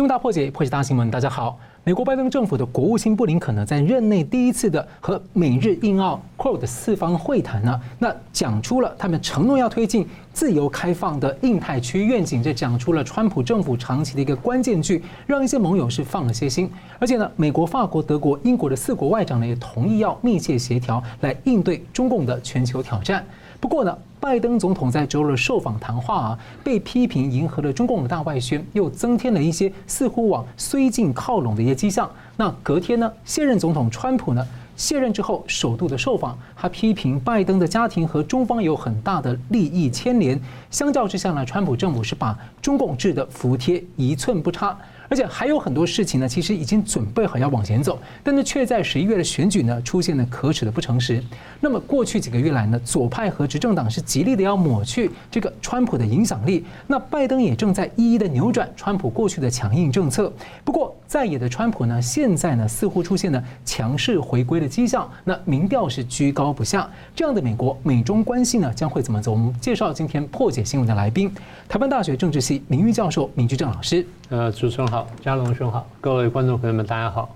新闻大破解，破解大新闻。大家好，美国拜登政府的国务卿布林肯呢，在任内第一次的和美日印澳 QUAD 四方会谈呢，那讲出了他们承诺要推进自由开放的印太区愿景，这讲出了川普政府长期的一个关键句，让一些盟友是放了些心。而且呢，美国、法国、德国、英国的四国外长呢，也同意要密切协调来应对中共的全球挑战。不过呢，拜登总统在周日受访谈话啊，被批评迎合了中共的大外宣，又增添了一些似乎往绥靖靠拢的一些迹象。那隔天呢，现任总统川普呢卸任之后首度的受访，他批评拜登的家庭和中方有很大的利益牵连。相较之下呢，川普政府是把中共治得服帖，一寸不差。而且还有很多事情呢，其实已经准备好要往前走，但是却在十一月的选举呢出现了可耻的不诚实。那么过去几个月来呢，左派和执政党是极力的要抹去这个川普的影响力。那拜登也正在一一的扭转川普过去的强硬政策。不过在野的川普呢，现在呢似乎出现了强势回归的迹象。那民调是居高不下。这样的美国美中关系呢将会怎么走？我们介绍今天破解新闻的来宾，台湾大学政治系名誉教授明居正老师。呃，主持人好，嘉龙兄好，各位观众朋友们，大家好。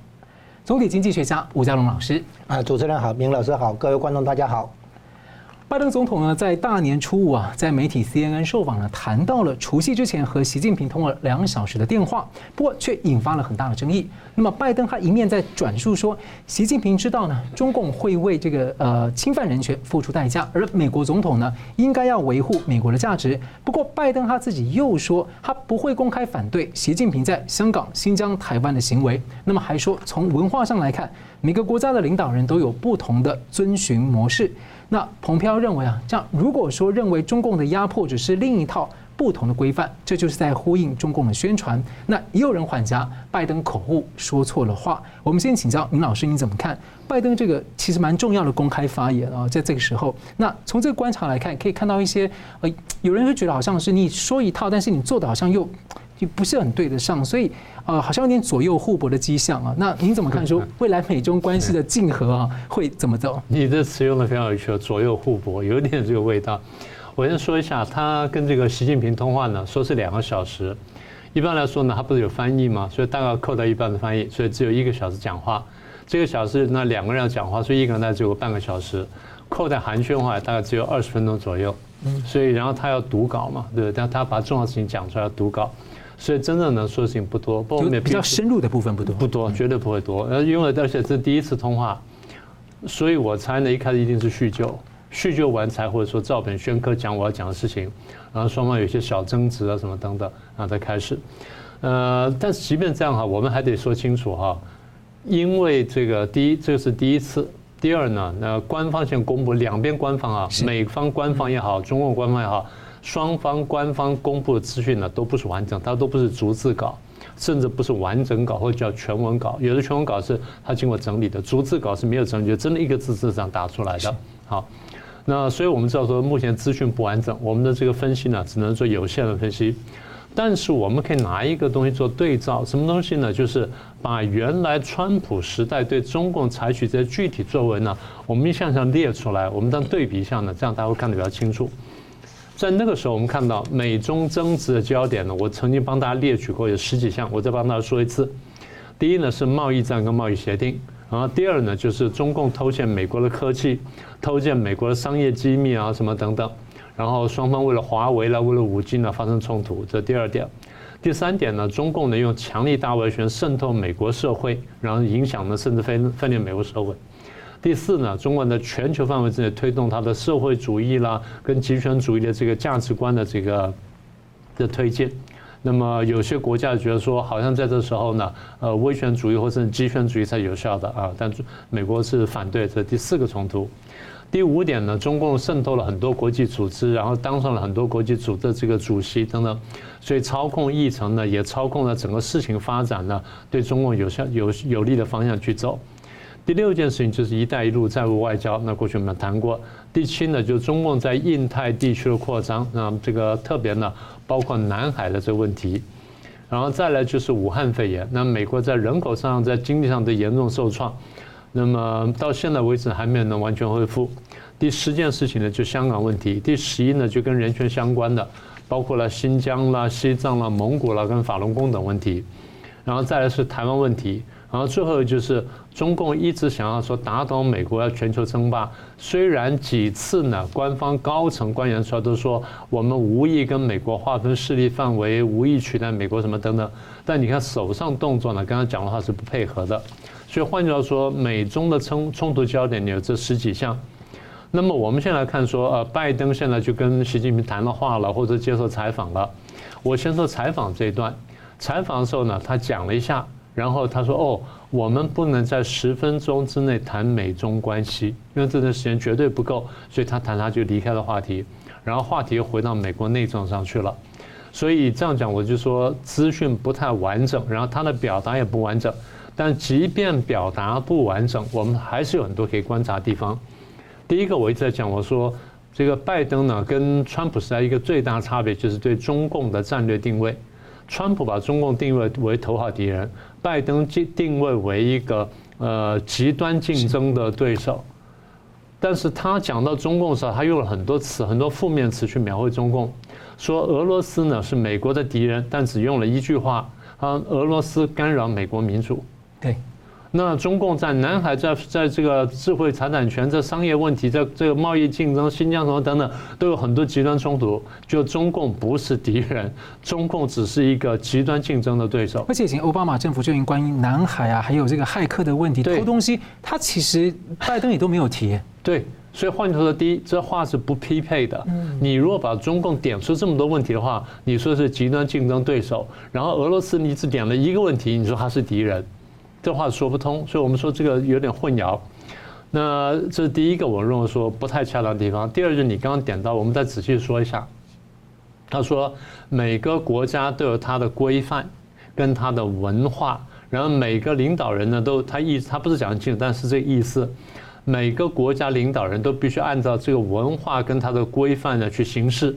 总体经济学家吴佳龙老师，啊，主持人好，明老师好，各位观众大家好。拜登总统呢，在大年初五啊，在媒体 CNN 受访呢，谈到了除夕之前和习近平通了两小时的电话，不过却引发了很大的争议。那么，拜登他一面在转述说，习近平知道呢，中共会为这个呃侵犯人权付出代价，而美国总统呢，应该要维护美国的价值。不过，拜登他自己又说，他不会公开反对习近平在香港、新疆、台湾的行为。那么，还说从文化上来看，每个国家的领导人都有不同的遵循模式。那蓬佩奥认为啊，这样如果说认为中共的压迫只是另一套不同的规范，这就是在呼应中共的宣传。那也有人缓颊，拜登口误说错了话。我们先请教明老师，你怎么看拜登这个其实蛮重要的公开发言啊？在这个时候，那从这个观察来看，可以看到一些呃，有人会觉得好像是你说一套，但是你做的好像又。就不是很对得上，所以呃，好像有点左右互搏的迹象啊。那您怎么看？说 未来美中关系的竞合啊，会怎么走？你的词用的非常有趣，左右互搏，有点这个味道。我先说一下，他跟这个习近平通话呢，说是两个小时。一般来说呢，他不是有翻译吗？所以大概扣掉一半的翻译，所以只有一个小时讲话。这个小时那两个人要讲话，所以一个人大概只有半个小时，扣掉寒暄话大概只有二十分钟左右。嗯，所以然后他要读稿嘛，对不对？但他把重要的事情讲出来要读稿。所以真正能说的事情不多，不过我们也比较深入的部分不多，不多，绝对不会多。呃，因为而且这是第一次通话，所以我猜呢，一开始一定是叙旧，叙旧完才或者说照本宣科讲我要讲的事情，然后双方有些小争执啊什么等等，然后再开始。呃，但是即便这样哈，我们还得说清楚哈，因为这个第一，这个是第一次；第二呢，那官方先公布，两边官方啊，美方官方也好，中共官方也好。双方官方公布的资讯呢，都不是完整，它都不是逐字稿，甚至不是完整稿或者叫全文稿。有的全文稿是它经过整理的，逐字稿是没有整理，就真的一个字字这样打出来的。好，那所以我们知道说，目前资讯不完整，我们的这个分析呢，只能做有限的分析。但是我们可以拿一个东西做对照，什么东西呢？就是把原来川普时代对中共采取这些具体作为呢，我们一项项列出来，我们当对比一下呢，这样大家会看得比较清楚。在那个时候，我们看到美中争执的焦点呢，我曾经帮大家列举过有十几项，我再帮大家说一次。第一呢是贸易战跟贸易协定，然后第二呢就是中共偷窃美国的科技，偷窃美国的商业机密啊什么等等，然后双方为了华为啦，为了五 G 呢发生冲突，这第二点。第三点呢，中共呢用强力大外宣渗透美国社会，然后影响呢甚至分分裂美国社会。第四呢，中国在全球范围之内推动它的社会主义啦，跟极权主义的这个价值观的这个的推进。那么有些国家觉得说，好像在这时候呢，呃，威权主义或者极权主义才有效的啊，但美国是反对。这第四个冲突。第五点呢，中共渗透了很多国际组织，然后当上了很多国际组织的这个主席等等，所以操控议程呢，也操控了整个事情发展呢，对中共有效有有利的方向去走。第六件事情就是“一带一路”债务外交，那过去我们谈过。第七呢，就是中共在印太地区的扩张，那这个特别呢，包括南海的这个问题。然后再来就是武汉肺炎，那美国在人口上、在经济上的严重受创，那么到现在为止还没有能完全恢复。第十件事情呢，就香港问题。第十一呢，就跟人权相关的，包括了新疆啦、西藏啦、蒙古啦跟法轮功等问题，然后再来是台湾问题，然后最后就是中共一直想要说打倒美国要全球称霸，虽然几次呢官方高层官员出来都说我们无意跟美国划分势力范围，无意取代美国什么等等，但你看手上动作呢，刚刚讲的话是不配合的，所以换句话说，美中的冲冲突焦点有这十几项。那么我们现在来看说，呃，拜登现在就跟习近平谈了话了，或者接受采访了。我先说采访这一段，采访的时候呢，他讲了一下，然后他说：“哦，我们不能在十分钟之内谈美中关系，因为这段时间绝对不够。”所以他谈他就离开了话题，然后话题又回到美国内政上去了。所以这样讲，我就说资讯不太完整，然后他的表达也不完整。但即便表达不完整，我们还是有很多可以观察的地方。第一个，我一直在讲，我说这个拜登呢，跟川普时代一个最大差别就是对中共的战略定位。川普把中共定位为头号敌人，拜登定定位为一个呃极端竞争的对手。但是他讲到中共的时候，他用了很多词，很多负面词去描绘中共，说俄罗斯呢是美国的敌人，但只用了一句话，啊，俄罗斯干扰美国民主。对。那中共在南海，在在这个智慧财产权、这商业问题、在这个贸易竞争、新疆什么等等，都有很多极端冲突。就中共不是敌人，中共只是一个极端竞争的对手。而且以前奥巴马政府就已经关于南海啊，还有这个骇客的问题、偷东西，他其实拜登也都没有提。对，所以换句话说，第一，这话是不匹配的。你如果把中共点出这么多问题的话，你说是极端竞争对手，然后俄罗斯你只点了一个问题，你说他是敌人。这话说不通，所以我们说这个有点混淆。那这是第一个，我认为说不太恰当的地方。第二就是你刚刚点到，我们再仔细说一下。他说每个国家都有它的规范跟它的文化，然后每个领导人呢都他意思他不是讲清楚，但是这个意思，每个国家领导人都必须按照这个文化跟它的规范呢去行事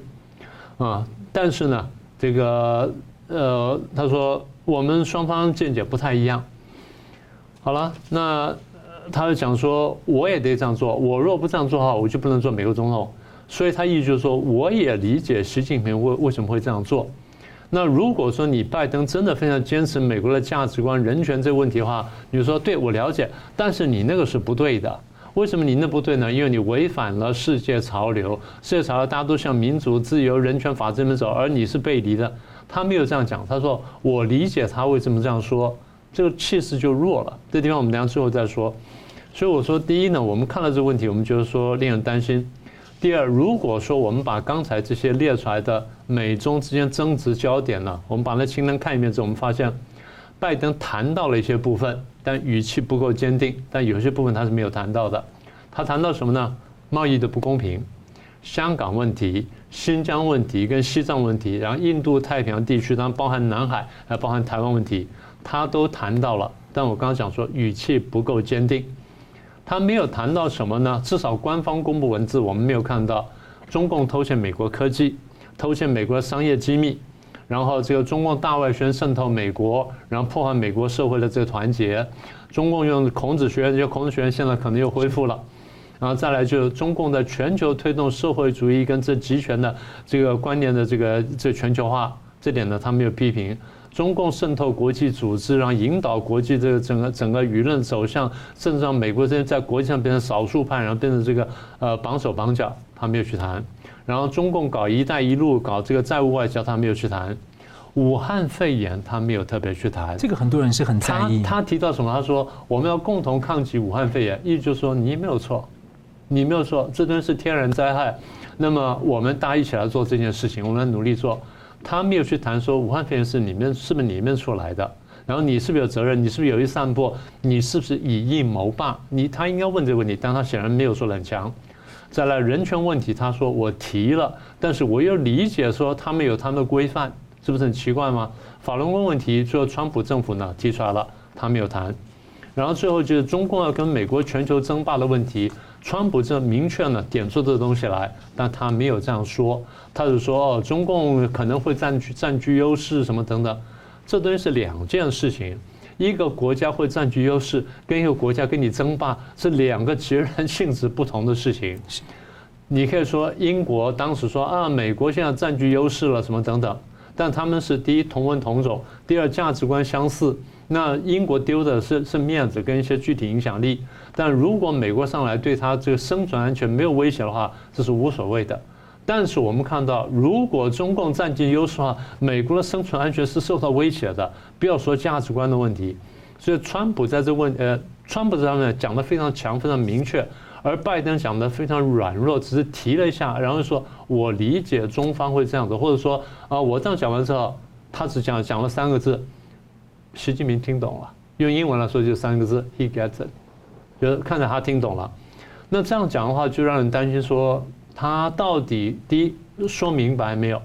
啊。但是呢，这个呃，他说我们双方见解不太一样。好了，那他就讲说，我也得这样做。我若不这样做的话，我就不能做美国总统。所以他意思就是说，我也理解习近平为为什么会这样做。那如果说你拜登真的非常坚持美国的价值观、人权这个问题的话，你说对，我了解，但是你那个是不对的。为什么你那不对呢？因为你违反了世界潮流。世界潮流大家都向民主、自由、人权、法治这边走，而你是背离的。他没有这样讲，他说我理解他为什么这样说。这个气势就弱了，这地方我们等下最后再说。所以我说，第一呢，我们看到这个问题，我们就是说令人担心。第二，如果说我们把刚才这些列出来的美中之间争执焦点呢，我们把那清单看一遍之后，我们发现拜登谈到了一些部分，但语气不够坚定，但有些部分他是没有谈到的。他谈到什么呢？贸易的不公平、香港问题、新疆问题跟西藏问题，然后印度太平洋地区，当然包含南海，还包含台湾问题。他都谈到了，但我刚刚讲说语气不够坚定，他没有谈到什么呢？至少官方公布文字我们没有看到，中共偷窃美国科技，偷窃美国商业机密，然后这个中共大外宣渗透美国，然后破坏美国社会的这个团结，中共用孔子学院，这些孔子学院现在可能又恢复了，然后再来就是中共在全球推动社会主义跟这集权的这个观念的这个这全球化，这点呢他没有批评。中共渗透国际组织，然后引导国际这个整个整个舆论走向，甚至让美国这些在国际上变成少数派，然后变成这个呃绑手绑脚，他没有去谈。然后中共搞“一带一路”，搞这个债务外交，他没有去谈。武汉肺炎，他没有特别去谈。这个很多人是很在意。他他提到什么？他说我们要共同抗击武汉肺炎，意思就是说你没有错，你没有错，这都是天然灾害。那么我们大家一起来做这件事情，我们努力做。他没有去谈说武汉肺炎是里面是不是里面出来的，然后你是不是有责任？你是不是有意散播？你是不是以疫谋霸？你他应该问这个问题，但他显然没有说很强。再来人权问题，他说我提了，但是我又理解说他们有他们的规范，是不是很奇怪吗？法轮功问题，最后川普政府呢提出来了，他没有谈。然后最后就是中共要跟美国全球争霸的问题。川普这明确呢点出这东西来，但他没有这样说，他就说哦，中共可能会占据占据优势什么等等，这东西是两件事情，一个国家会占据优势，跟一个国家跟你争霸是两个截然性质不同的事情。你可以说英国当时说啊，美国现在占据优势了，什么等等。但他们是第一同文同种，第二价值观相似。那英国丢的是是面子跟一些具体影响力。但如果美国上来对他这个生存安全没有威胁的话，这是无所谓的。但是我们看到，如果中共占据优势的话，美国的生存安全是受到威胁的。不要说价值观的问题。所以川普在这问呃，川普这上面讲得非常强，非常明确。而拜登讲的非常软弱，只是提了一下，然后说我理解中方会这样子，或者说啊，我这样讲完之后，他只讲讲了三个字，习近平听懂了，用英文来说就三个字，He gets it，就看着他听懂了。那这样讲的话，就让人担心说他到底第一说明白没有，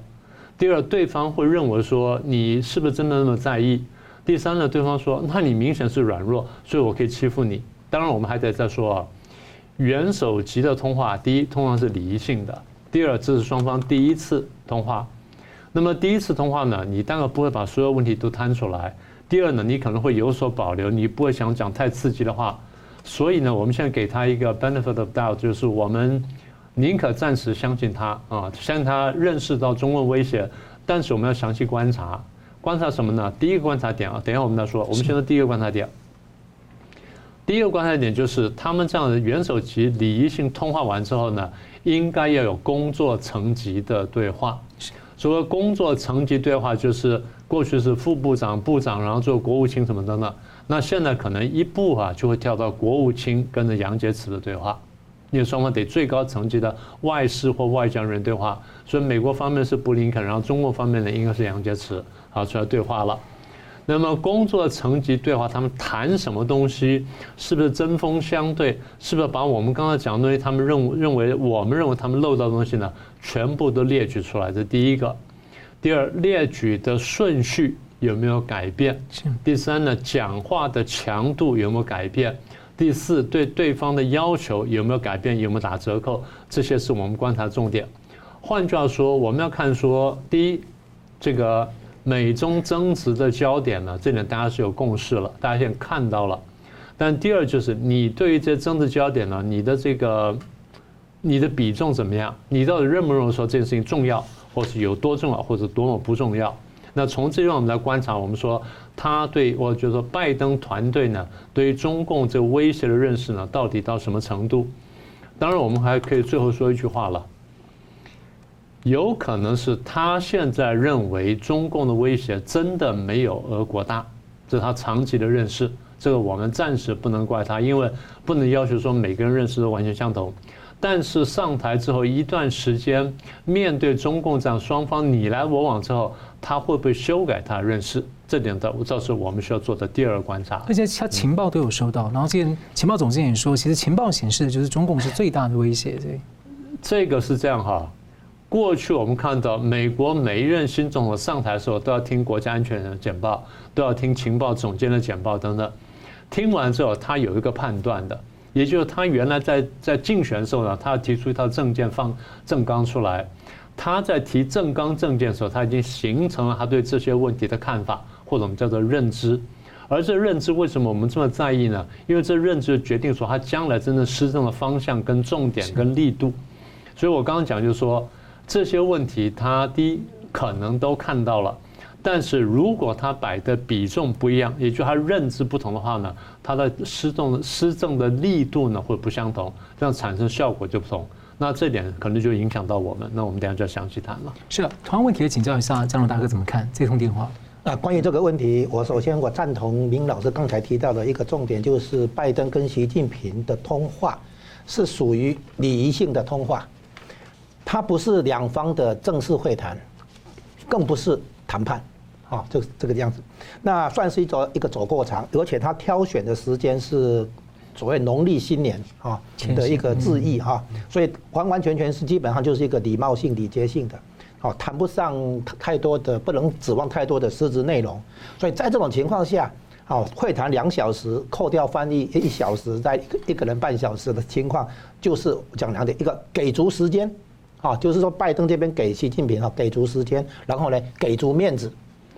第二对方会认为说你是不是真的那么在意，第三呢，对方说那你明显是软弱，所以我可以欺负你。当然我们还得再说啊。元首级的通话，第一通常是礼仪性的，第二这是双方第一次通话。那么第一次通话呢，你当然不会把所有问题都摊出来。第二呢，你可能会有所保留，你不会想讲太刺激的话。所以呢，我们现在给他一个 benefit of doubt，就是我们宁可暂时相信他啊，相信他认识到中共威胁，但是我们要详细观察，观察什么呢？第一个观察点啊，等一下我们再说。我们先说第一个观察点。第一个观察点就是，他们这样的元首级礼仪性通话完之后呢，应该要有工作层级的对话。所谓工作层级对话，就是过去是副部长、部长，然后做国务卿什么等等。那现在可能一步啊，就会跳到国务卿跟着杨洁篪的对话，因为双方得最高层级的外事或外交人对话。所以美国方面是布林肯，然后中国方面呢应该是杨洁篪，好出来对话了。那么工作层级对话，他们谈什么东西？是不是针锋相对？是不是把我们刚才讲的东西，他们认认为我们认为他们漏到的东西呢，全部都列举出来？这第一个。第二，列举的顺序有没有改变？第三呢，讲话的强度有没有改变？第四，对对方的要求有没有改变？有没有打折扣？这些是我们观察重点。换句话说，我们要看说，第一，这个。美中争执的焦点呢，这点大家是有共识了，大家现在看到了。但第二就是，你对于这争执焦点呢，你的这个你的比重怎么样？你到底认不认为说这件事情重要，或是有多重要，或者多么不重要？那从这边我们来观察，我们说他对我觉得拜登团队呢，对于中共这个威胁的认识呢，到底到什么程度？当然，我们还可以最后说一句话了。有可能是他现在认为中共的威胁真的没有俄国大，这是他长期的认识。这个我们暂时不能怪他，因为不能要求说每个人认识都完全相同。但是上台之后一段时间，面对中共这样双方你来我往之后，他会不会修改他的认识？这点的，这是我们需要做的第二个观察。而且他情报都有收到，然后这个情报总监也说，其实情报显示的就是中共是最大的威胁。这个是这样哈。过去我们看到，美国每一任新总统上台的时候，都要听国家安全的简报，都要听情报总监的简报等等。听完之后，他有一个判断的，也就是他原来在在竞选的时候呢，他要提出一套政见放政纲出来。他在提正纲政见的时候，他已经形成了他对这些问题的看法，或者我们叫做认知。而这认知为什么我们这么在意呢？因为这认知决定说他将来真正施政的方向、跟重点、跟力度。所以我刚刚讲就是说。这些问题，他第一可能都看到了，但是如果他摆的比重不一样，也就他认知不同的话呢，他的施政施政的力度呢会不相同，这样产生效果就不同。那这点可能就影响到我们。那我们等下就要详细谈了。是的，同样问题也请教一下张龙大哥怎么看这通电话？那关于这个问题，我首先我赞同明老师刚才提到的一个重点，就是拜登跟习近平的通话是属于礼仪性的通话。它不是两方的正式会谈，更不是谈判，啊，这这个样子，那算是一种一个走过场，而且他挑选的时间是所谓农历新年啊的一个致意哈，所以完完全全是基本上就是一个礼貌性、礼节性的，哦，谈不上太多的，不能指望太多的实质内容，所以在这种情况下，哦，会谈两小时，扣掉翻译一小时，在一个人半小时的情况，就是讲两点，一个给足时间。啊，就是说拜登这边给习近平啊给足时间，然后呢给足面子，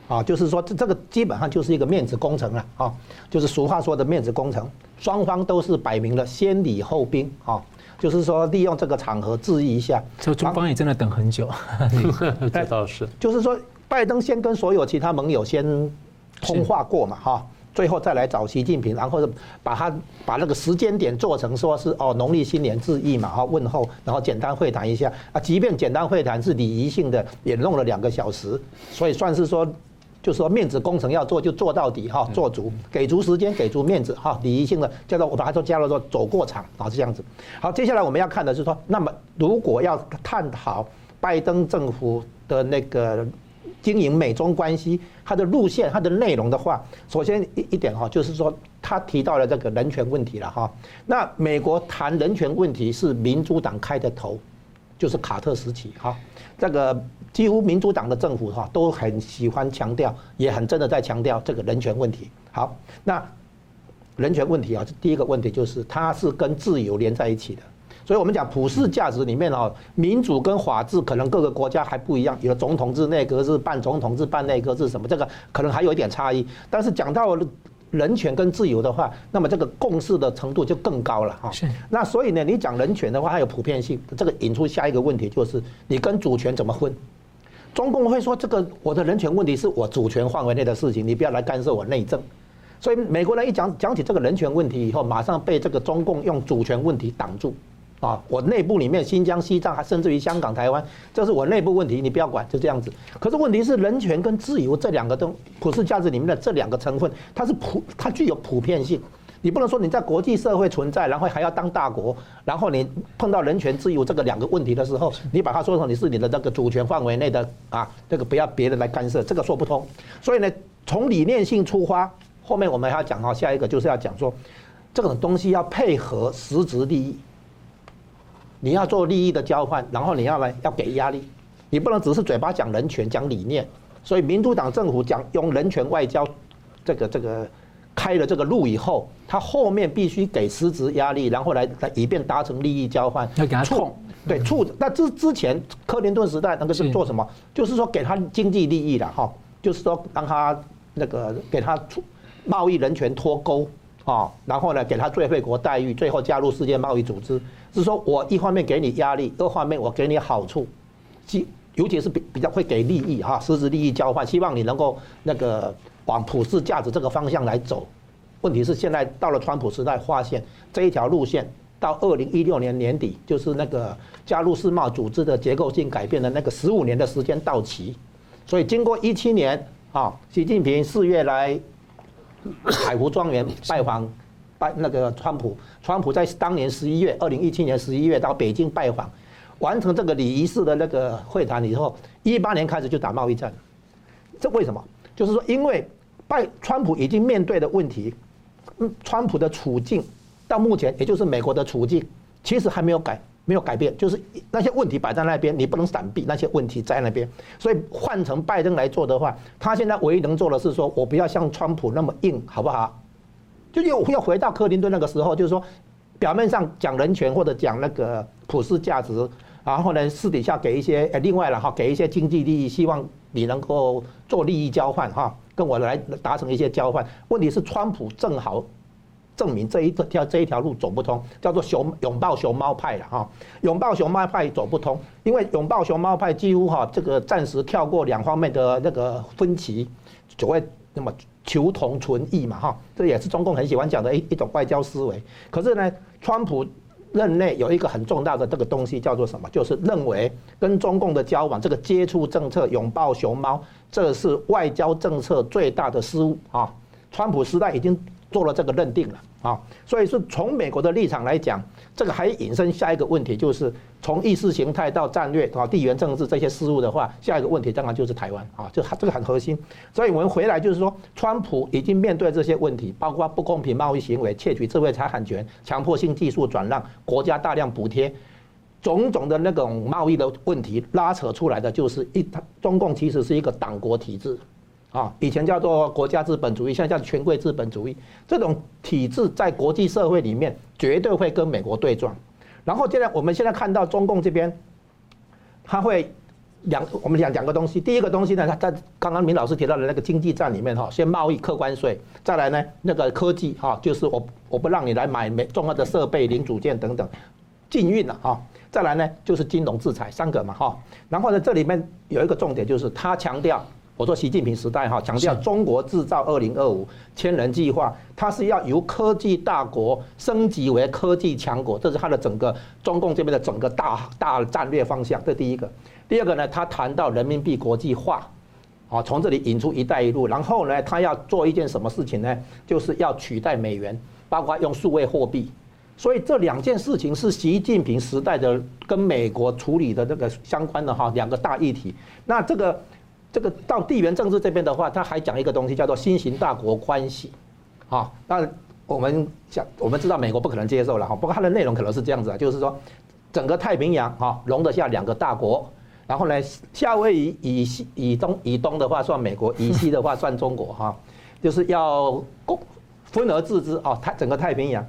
啊，就是说这这个基本上就是一个面子工程了啊，就是俗话说的面子工程，双方都是摆明了先礼后兵啊，就是说利用这个场合质疑一下。这中方也真的等很久 这倒是。就是说，拜登先跟所有其他盟友先通话过嘛，哈。最后再来找习近平，然后把他把那个时间点做成说是哦农历新年致意嘛，哈问候，然后简单会谈一下啊，即便简单会谈是礼仪性的，也弄了两个小时，所以算是说，就是说面子工程要做就做到底哈，做足，给足时间，给足面子哈，礼仪性的叫做我把它都加了说走过场啊，是这样子。好，接下来我们要看的是说，那么如果要探讨拜登政府的那个。经营美中关系，它的路线、它的内容的话，首先一一点哈，就是说他提到了这个人权问题了哈。那美国谈人权问题是民主党开的头，就是卡特时期哈。这个几乎民主党的政府哈都很喜欢强调，也很真的在强调这个人权问题。好，那人权问题啊，第一个问题就是它是跟自由连在一起的。所以，我们讲普世价值里面哦，民主跟法治可能各个国家还不一样，有总统制、内阁制、半总统制、半内阁制什么，这个可能还有一点差异。但是讲到人权跟自由的话，那么这个共识的程度就更高了哈。是。那所以呢，你讲人权的话，它有普遍性，这个引出下一个问题就是你跟主权怎么分？中共会说这个我的人权问题是我主权范围内的事情，你不要来干涉我内政。所以美国人一讲讲起这个人权问题以后，马上被这个中共用主权问题挡住。啊，我内部里面新疆、西藏，还甚至于香港、台湾，这是我内部问题，你不要管，就这样子。可是问题是，人权跟自由这两个东普世价值里面的这两个成分，它是普，它具有普遍性。你不能说你在国际社会存在，然后还要当大国，然后你碰到人权、自由这个两个问题的时候，你把它说成你是你的那个主权范围内的啊，这个不要别人来干涉，这个说不通。所以呢，从理念性出发，后面我们还要讲哈，下一个就是要讲说，这种东西要配合实质利益。你要做利益的交换，然后你要来要给压力，你不能只是嘴巴讲人权、讲理念。所以民主党政府讲用人权外交，这个这个开了这个路以后，他后面必须给实质压力，然后来来以便达成利益交换。要给他冲，对促。那之之前克林顿时代那个是做什么？就是说给他经济利益了哈，就是说让他那个给他出贸易人权脱钩啊，然后呢给他最惠国待遇，最后加入世界贸易组织。是说，我一方面给你压力，二方面我给你好处，即尤其是比比较会给利益哈，实质利益交换，希望你能够那个往普世价值这个方向来走。问题是现在到了川普时代，发现这一条路线到二零一六年年底，就是那个加入世贸组织的结构性改变的那个十五年的时间到期，所以经过一七年啊，习近平四月来海湖庄园拜访。拜那个川普，川普在当年十一月，二零一七年十一月到北京拜访，完成这个礼仪式的那个会谈以后，一八年开始就打贸易战。这为什么？就是说，因为拜川普已经面对的问题，嗯，川普的处境到目前，也就是美国的处境，其实还没有改，没有改变，就是那些问题摆在那边，你不能闪避那些问题在那边。所以换成拜登来做的话，他现在唯一能做的是说，我不要像川普那么硬，好不好？就又又回到克林顿那个时候，就是说，表面上讲人权或者讲那个普世价值，然后呢，私底下给一些呃，另外了哈，给一些经济利益，希望你能够做利益交换哈，跟我来达成一些交换。问题是，川普正好证明这一条这一条路走不通，叫做熊拥抱熊猫派了哈，拥抱熊猫派走不通，因为拥抱熊猫派几乎哈这个暂时跳过两方面的那个分歧，所谓那么。求同存异嘛，哈，这也是中共很喜欢讲的一一种外交思维。可是呢，川普任内有一个很重大的这个东西叫做什么？就是认为跟中共的交往，这个接触政策拥抱熊猫，这是外交政策最大的失误啊！川普时代已经做了这个认定了啊，所以是从美国的立场来讲。这个还引申下一个问题，就是从意识形态到战略啊、地缘政治这些事物的话，下一个问题当然就是台湾啊，就这个很核心。所以我们回来就是说，川普已经面对这些问题，包括不公平贸易行为、窃取智慧财产权、强迫性技术转让、国家大量补贴，种种的那种贸易的问题拉扯出来的，就是一中共其实是一个党国体制啊，以前叫做国家资本主义，现在叫权贵资本主义，这种体制在国际社会里面。绝对会跟美国对撞，然后现在我们现在看到中共这边，他会两我们讲两个东西，第一个东西呢，他在刚刚明老师提到的那个经济战里面哈，先贸易课关税，再来呢那个科技哈，就是我我不让你来买美重要的设备零组件等等，禁运了哈。再来呢，就是金融制裁三个嘛哈。然后呢，这里面有一个重点，就是他强调，我说习近平时代哈，强调中国制造二零二五千人计划，它是要由科技大国升级为科技强国，这是它的整个中共这边的整个大大战略方向。这第一个。第二个呢，他谈到人民币国际化，啊，从这里引出一带一路。然后呢，他要做一件什么事情呢？就是要取代美元，包括用数位货币。所以这两件事情是习近平时代的跟美国处理的这个相关的哈两个大议题。那这个这个到地缘政治这边的话，他还讲一个东西叫做新型大国关系，啊，那我们想我们知道美国不可能接受了哈，不过它的内容可能是这样子啊，就是说整个太平洋哈容得下两个大国，然后呢夏威夷以西以东以东的话算美国，以西的话算中国哈，就是要公分而治之啊，太整个太平洋。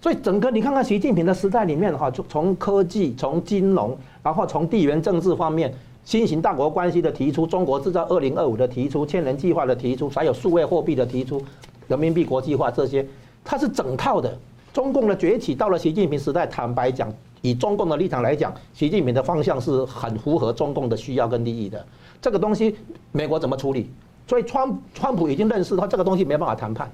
所以整个你看看习近平的时代里面哈，就从科技、从金融，然后从地缘政治方面，新型大国关系的提出，中国制造二零二五的提出，千人计划的提出，还有数位货币的提出，人民币国际化这些，它是整套的。中共的崛起到了习近平时代，坦白讲，以中共的立场来讲，习近平的方向是很符合中共的需要跟利益的。这个东西美国怎么处理？所以川川普已经认识到这个东西没办法谈判。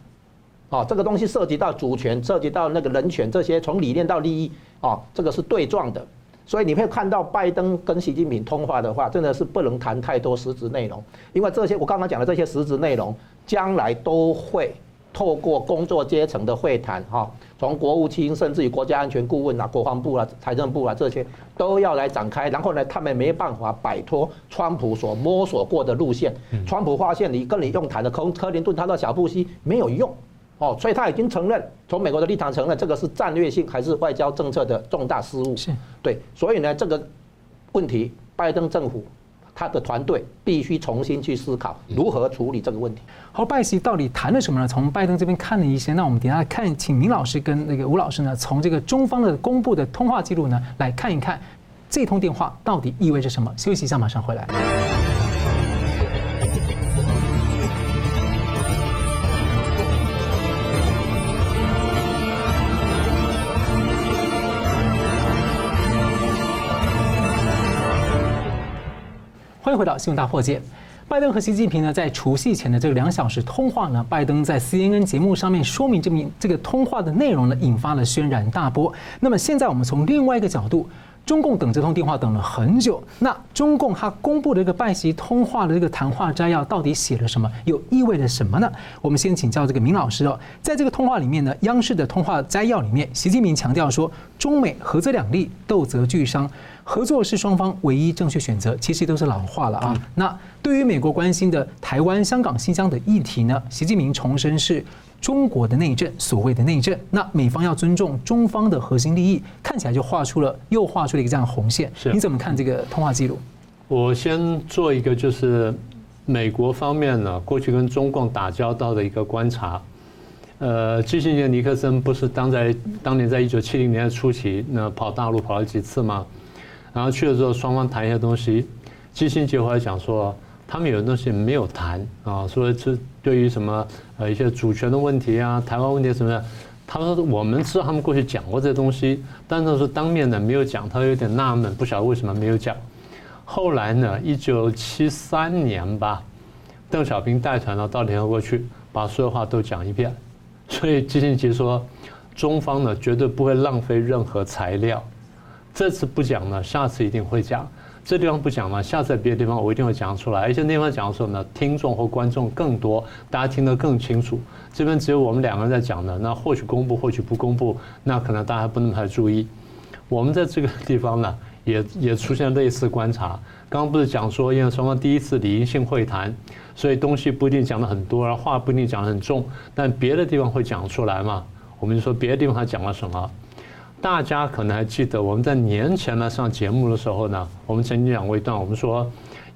哦，这个东西涉及到主权，涉及到那个人权，这些从理念到利益，哦，这个是对撞的。所以你会看到拜登跟习近平通话的话，真的是不能谈太多实质内容，因为这些我刚刚讲的这些实质内容，将来都会透过工作阶层的会谈，哈，从国务卿甚至于国家安全顾问啊、国防部啊、财政部啊这些都要来展开。然后呢，他们没办法摆脱川普所摸索过的路线。川普发现你跟你用谈的，从克林顿谈到小布希没有用。哦，所以他已经承认，从美国的立场承认这个是战略性还是外交政策的重大失误。是，对，所以呢，这个问题，拜登政府他的团队必须重新去思考如何处理这个问题。好，拜习到底谈了什么呢？从拜登这边看了一些，那我们等下看，请明老师跟那个吴老师呢，从这个中方的公布的通话记录呢，来看一看这通电话到底意味着什么。休息一下，马上回来。回到新闻大破解。拜登和习近平呢，在除夕前的这个两小时通话呢，拜登在 CNN 节目上面说明这名这个通话的内容呢，引发了轩然大波。那么现在我们从另外一个角度。中共等这通电话等了很久，那中共他公布的这个拜习通话的这个谈话摘要到底写了什么，又意味着什么呢？我们先请教这个明老师哦，在这个通话里面呢，央视的通话摘要里面，习近平强调说，中美合则两利，斗则俱伤，合作是双方唯一正确选择，其实都是老话了啊。那对于美国关心的台湾、香港、新疆的议题呢，习近平重申是。中国的内政，所谓的内政，那美方要尊重中方的核心利益，看起来就画出了又画出了一个这样的红线。是，你怎么看这个通话记录？我先做一个，就是美国方面呢，过去跟中共打交道的一个观察。呃，基辛格尼克森不是当在当年在一九七零年的初期，那跑大陆跑了几次吗？然后去了之后，双方谈一些东西，基辛格后来讲说。他们有的东西没有谈啊，说这对于什么呃一些主权的问题啊、台湾问题什么的，他说我们知道他们过去讲过这些东西，但是说当面的没有讲，他有点纳闷，不晓得为什么没有讲。后来呢，一九七三年吧，邓小平带团呢到联合国去，把所有话都讲一遍。所以基辛格说，中方呢绝对不会浪费任何材料，这次不讲呢，下次一定会讲。这地方不讲了，下次在别的地方我一定会讲出来。而且那地方讲的时候呢，听众和观众更多，大家听得更清楚。这边只有我们两个人在讲的，那或许公布，或许不公布，那可能大家不那么太注意。我们在这个地方呢，也也出现类似观察。刚刚不是讲说，因为双方第一次理性会谈，所以东西不一定讲的很多，而话不一定讲得很重，但别的地方会讲出来嘛？我们就说别的地方他讲了什么。大家可能还记得，我们在年前呢上节目的时候呢，我们曾经讲过一段，我们说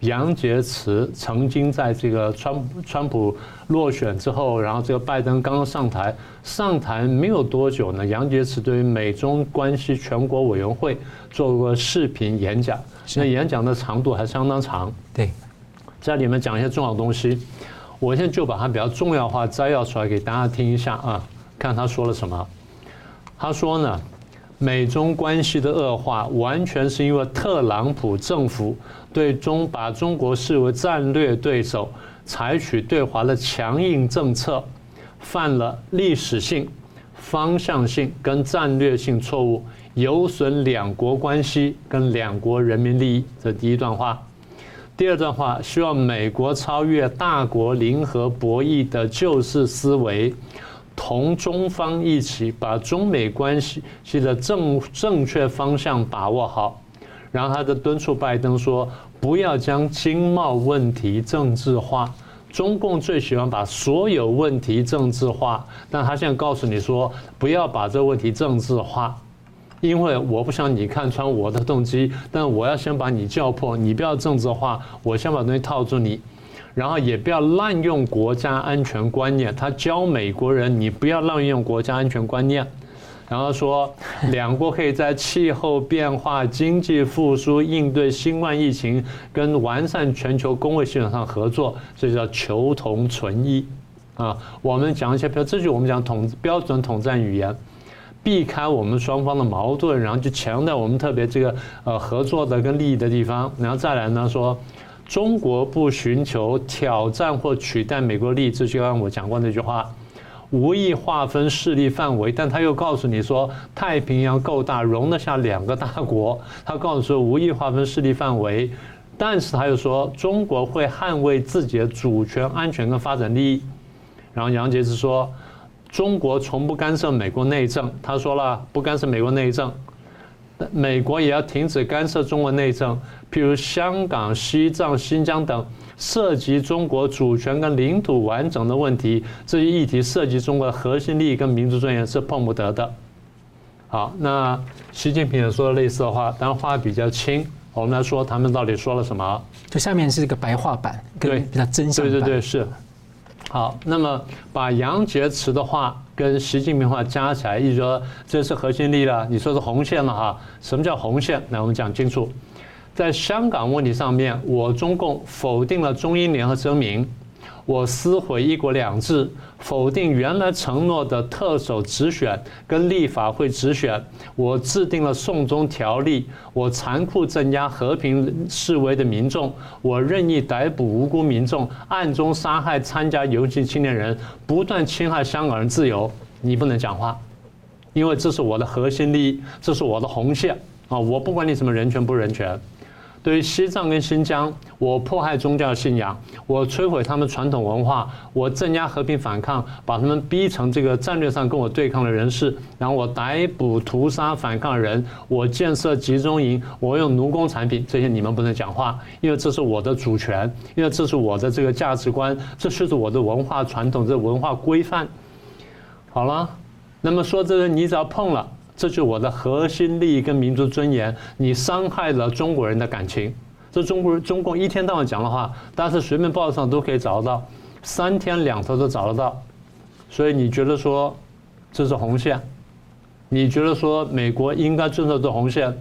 杨洁篪曾经在这个川川普落选之后，然后这个拜登刚刚上台，上台没有多久呢，杨洁篪对于美中关系全国委员会做过视频演讲，那演讲的长度还相当长。对，在里面讲一些重要东西，我现在就把它比较重要化摘要出来给大家听一下啊，看他说了什么。他说呢。美中关系的恶化，完全是因为特朗普政府对中把中国视为战略对手，采取对华的强硬政策，犯了历史性、方向性跟战略性错误，有损两国关系跟两国人民利益。这第一段话。第二段话，希望美国超越大国零和博弈的旧式思维，同中方一起把中美关系系的正正确方向把握好。然后他就敦促拜登说，不要将经贸问题政治化。中共最喜欢把所有问题政治化，但他现在告诉你说，不要把这个问题政治化。因为我不想你看穿我的动机，但我要先把你叫破，你不要政治化，我先把东西套住你，然后也不要滥用国家安全观念。他教美国人，你不要滥用国家安全观念。然后说，两国可以在气候变化、经济复苏、应对新冠疫情跟完善全球公卫系统上合作，这叫求同存异啊。我们讲一些，比如这就我们讲统标准统战语言。避开我们双方的矛盾，然后就强调我们特别这个呃合作的跟利益的地方，然后再来呢说，中国不寻求挑战或取代美国利益，就像我讲过那句话，无意划分势力范围，但他又告诉你说太平洋够大，容得下两个大国，他告诉说无意划分势力范围，但是他又说中国会捍卫自己的主权、安全跟发展利益，然后杨洁篪说。中国从不干涉美国内政，他说了不干涉美国内政，美国也要停止干涉中国内政，譬如香港、西藏、新疆等涉及中国主权跟领土完整的问题，这些议题涉及中国的核心利益跟民族尊严是碰不得的。好，那习近平也说了类似的话，但话比较轻，我们来说他们到底说了什么？就下面是一个白话版，跟比较真相版。对对对，是。好，那么把杨洁篪的话跟习近平话加起来，意思说这是核心利益了。你说是红线了哈？什么叫红线？来，我们讲清楚。在香港问题上面，我中共否定了中英联合声明。我撕毁一国两制，否定原来承诺的特首直选跟立法会直选。我制定了送中条例，我残酷镇压和平示威的民众，我任意逮捕无辜民众，暗中杀害参加游行青年人，不断侵害香港人自由。你不能讲话，因为这是我的核心利益，这是我的红线啊！我不管你什么人权不人权。对于西藏跟新疆，我迫害宗教信仰，我摧毁他们传统文化，我镇压和平反抗，把他们逼成这个战略上跟我对抗的人士，然后我逮捕屠杀反抗人，我建设集中营，我用奴工产品，这些你们不能讲话，因为这是我的主权，因为这是我的这个价值观，这是我的文化传统，这文化规范。好了，那么说这个你只要碰了。这就是我的核心利益跟民族尊严，你伤害了中国人的感情。这中国人中共一天到晚讲的话，但是随便报纸上都可以找得到，三天两头都找得到。所以你觉得说这是红线？你觉得说美国应该遵守这红线？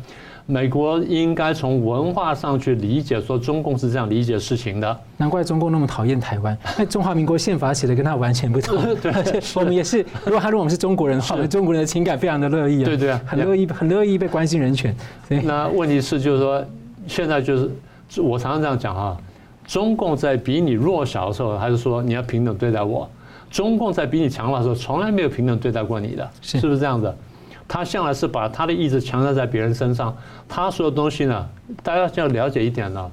美国应该从文化上去理解，说中共是这样理解事情的。难怪中共那么讨厌台湾，那中华民国宪法写的跟他完全不同。对，我们也是，如果他如果我们是中国人的话，中国人的情感非常的乐意啊。对对，很乐意，很乐意被关心人权。那问题是，就是说，现在就是我常常这样讲啊，中共在比你弱小的时候，还是说你要平等对待我；中共在比你强大的时候，从来没有平等对待过你的，是不是这样子？他向来是把他的意志强加在别人身上，他说的东西呢，大家要了解一点呢，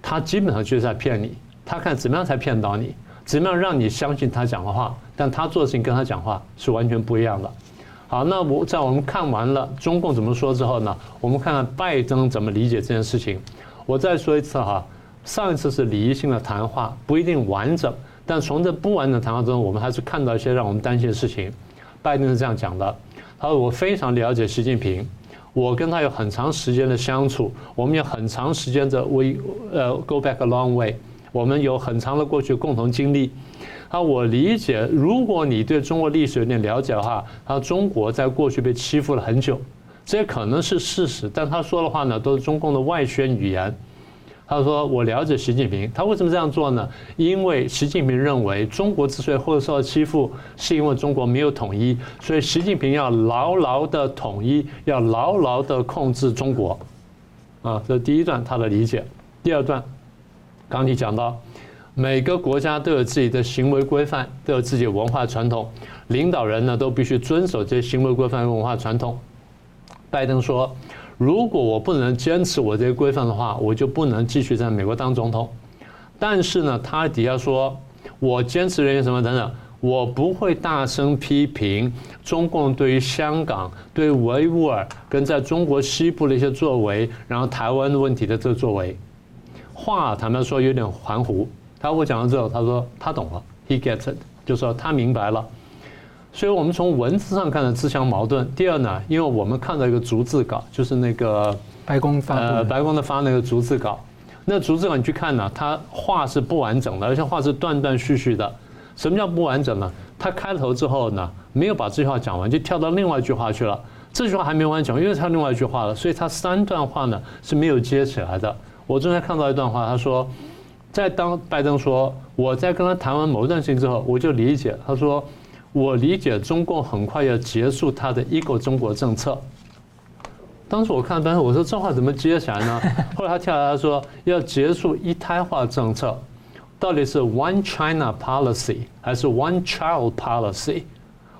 他基本上就是在骗你，他看怎么样才骗到你，怎么样让你相信他讲的话，但他做的事情跟他讲话是完全不一样的。好，那我在我们看完了中共怎么说之后呢，我们看看拜登怎么理解这件事情。我再说一次哈，上一次是礼仪性的谈话，不一定完整，但从这不完整谈话中，我们还是看到一些让我们担心的事情。拜登是这样讲的。他说：“我非常了解习近平，我跟他有很长时间的相处，我们有很长时间的 we 呃 go back a long way，我们有很长的过去共同经历。他说我理解，如果你对中国历史有点了解的话，他说中国在过去被欺负了很久，这可能是事实。但他说的话呢，都是中共的外宣语言。他说：“我了解习近平，他为什么这样做呢？因为习近平认为中国之所以会受到欺负，是因为中国没有统一，所以习近平要牢牢的统一，要牢牢的控制中国。”啊，这是第一段他的理解。第二段，刚你讲到，每个国家都有自己的行为规范，都有自己的文化传统，领导人呢都必须遵守这些行为规范和文化传统。拜登说。如果我不能坚持我这些规范的话，我就不能继续在美国当总统。但是呢，他底下说，我坚持人员什么等等，我不会大声批评中共对于香港、对维吾尔跟在中国西部的一些作为，然后台湾问题的这个作为。话坦白说有点含糊。他我讲完之后，他说他懂了，he gets it，就说他明白了。所以我们从文字上看的自相矛盾。第二呢，因为我们看到一个逐字稿，就是那个白宫发呃白宫的发那个逐字稿，那逐字稿你去看呢，它话是不完整的，而且话是断断续续的。什么叫不完整呢？他开头之后呢，没有把这句话讲完，就跳到另外一句话去了。这句话还没完讲，因为它另外一句话了，所以他三段话呢是没有接起来的。我正在看到一段话，他说，在当拜登说我在跟他谈完某一段事情之后，我就理解，他说。我理解中共很快要结束他的一个中国政策。当时我看，但是我说这话怎么接起来呢？后来他跳下来说要结束一胎化政策，到底是 One China Policy 还是 One Child Policy？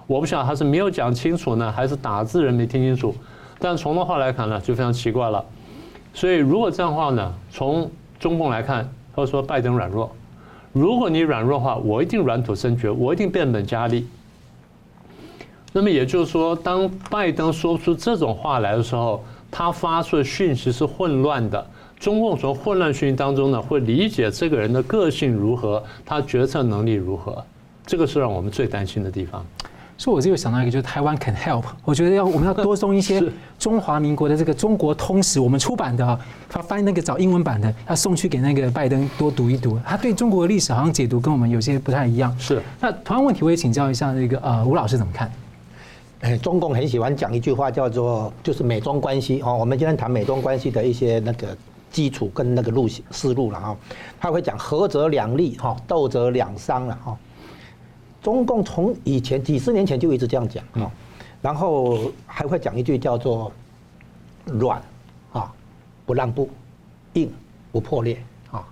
我不晓得他是没有讲清楚呢，还是打字人没听清楚。但从的话来看呢，就非常奇怪了。所以如果这样的话呢，从中共来看，他说拜登软弱。如果你软弱的话，我一定软土深掘，我一定变本加厉。那么也就是说，当拜登说出这种话来的时候，他发出的讯息是混乱的。中共从混乱讯息当中呢，会理解这个人的个性如何，他决策能力如何，这个是让我们最担心的地方。所以我就有想到一个，就是台湾 can help。我觉得要我们要多送一些中华民国的这个中国通史，我们出版的，他翻译那个找英文版的，要送去给那个拜登多读一读。他对中国的历史好像解读跟我们有些不太一样。是。那同样问题，我也请教一下那个呃吴老师怎么看？哎，中共很喜欢讲一句话，叫做“就是美中关系”哦。我们今天谈美中关系的一些那个基础跟那个路思路了哈。他会讲“合则两利，哈；斗则两伤”了哈。中共从以前几十年前就一直这样讲啊，然后还会讲一句叫做“软啊不让步，硬不破裂”啊。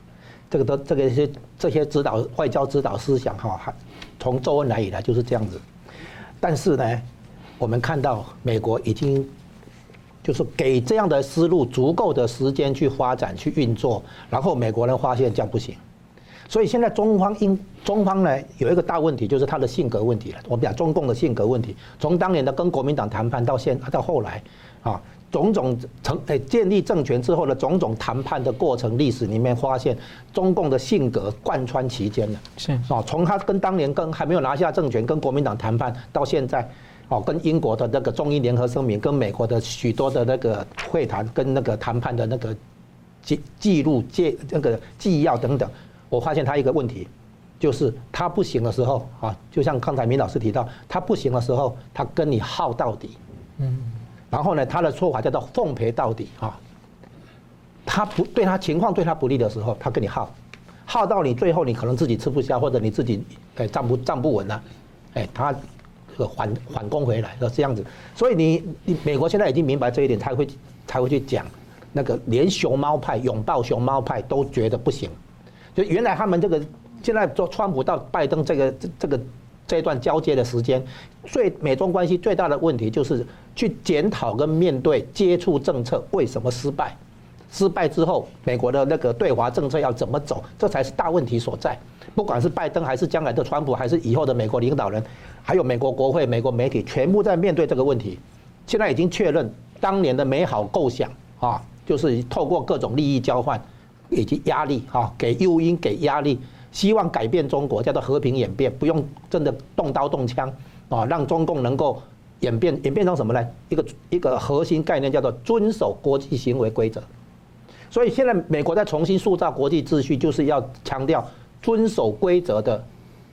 这个都这个些这些指导外交指导思想哈，还从周恩来以来就是这样子。但是呢。我们看到美国已经就是给这样的思路足够的时间去发展、去运作，然后美国人发现这样不行，所以现在中方因中方呢有一个大问题，就是他的性格问题了。我们讲中共的性格问题，从当年的跟国民党谈判到现到后来啊，种种成诶建立政权之后的种种谈判的过程历史里面，发现中共的性格贯穿其间了。是啊，从他跟当年跟还没有拿下政权跟国民党谈判到现在。哦，跟英国的那个中英联合声明，跟美国的许多的那个会谈，跟那个谈判的那个记记录、记那个纪要等等，我发现他一个问题，就是他不行的时候啊，就像刚才明老师提到，他不行的时候，他跟你耗到底，嗯，然后呢，他的说法叫做奉陪到底啊，他不对他情况对他不利的时候，他跟你耗，耗到你最后你可能自己吃不消，或者你自己哎站不站不稳了，哎他。这个反反攻回来是这样子，所以你你美国现在已经明白这一点，才会才会去讲那个连熊猫派拥抱熊猫派都觉得不行，就原来他们这个现在做川普到拜登这个这这个这一段交接的时间，最美中关系最大的问题就是去检讨跟面对接触政策为什么失败，失败之后美国的那个对华政策要怎么走，这才是大问题所在。不管是拜登还是将来的川普，还是以后的美国领导人。还有美国国会、美国媒体全部在面对这个问题，现在已经确认当年的美好构想啊，就是透过各种利益交换以及压力啊，给诱因、给压力，希望改变中国，叫做和平演变，不用真的动刀动枪啊，让中共能够演变演变成什么呢？一个一个核心概念叫做遵守国际行为规则。所以现在美国在重新塑造国际秩序，就是要强调遵守规则的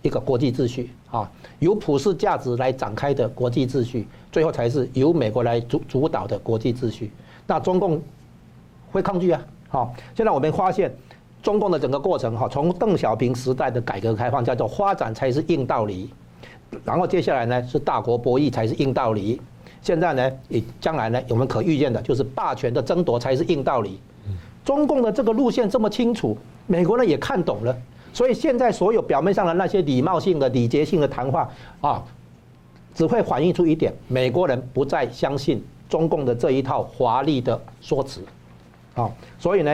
一个国际秩序。啊，由普世价值来展开的国际秩序，最后才是由美国来主主导的国际秩序。那中共会抗拒啊，好，现在我们发现中共的整个过程哈，从邓小平时代的改革开放叫做发展才是硬道理，然后接下来呢是大国博弈才是硬道理，现在呢也将来呢我们可预见的就是霸权的争夺才是硬道理。中共的这个路线这么清楚，美国人也看懂了，所以现在所有表面上的那些礼貌性的、礼节性的谈话啊，只会反映出一点：美国人不再相信中共的这一套华丽的说辞。啊，所以呢，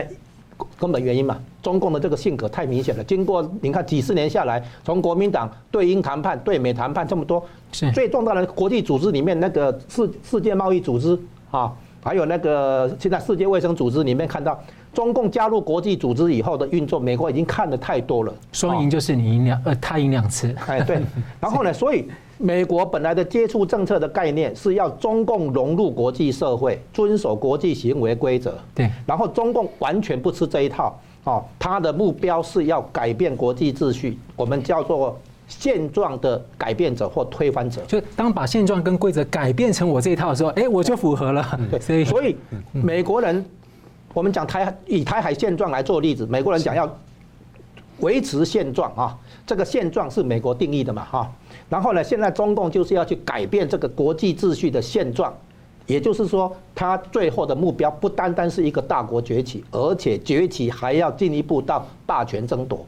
根本原因嘛，中共的这个性格太明显了。经过你看几十年下来，从国民党对英谈判、对美谈判这么多，最重大的国际组织里面那个世世界贸易组织啊，还有那个现在世界卫生组织里面看到，中共加入国际组织以后的运作，美国已经看得太多了。双赢就是你赢两，呃，他赢两次。哎，对。然后呢，所以。美国本来的接触政策的概念是要中共融入国际社会，遵守国际行为规则。对，然后中共完全不吃这一套，哦，他的目标是要改变国际秩序，我们叫做现状的改变者或推翻者。就当把现状跟规则改变成我这一套的时候，哎，我就符合了。对，所以，所以美国人，我们讲台以台海现状来做例子，美国人讲要维持现状啊，这个现状是美国定义的嘛，哈。然后呢，现在中共就是要去改变这个国际秩序的现状，也就是说，他最后的目标不单单是一个大国崛起，而且崛起还要进一步到霸权争夺，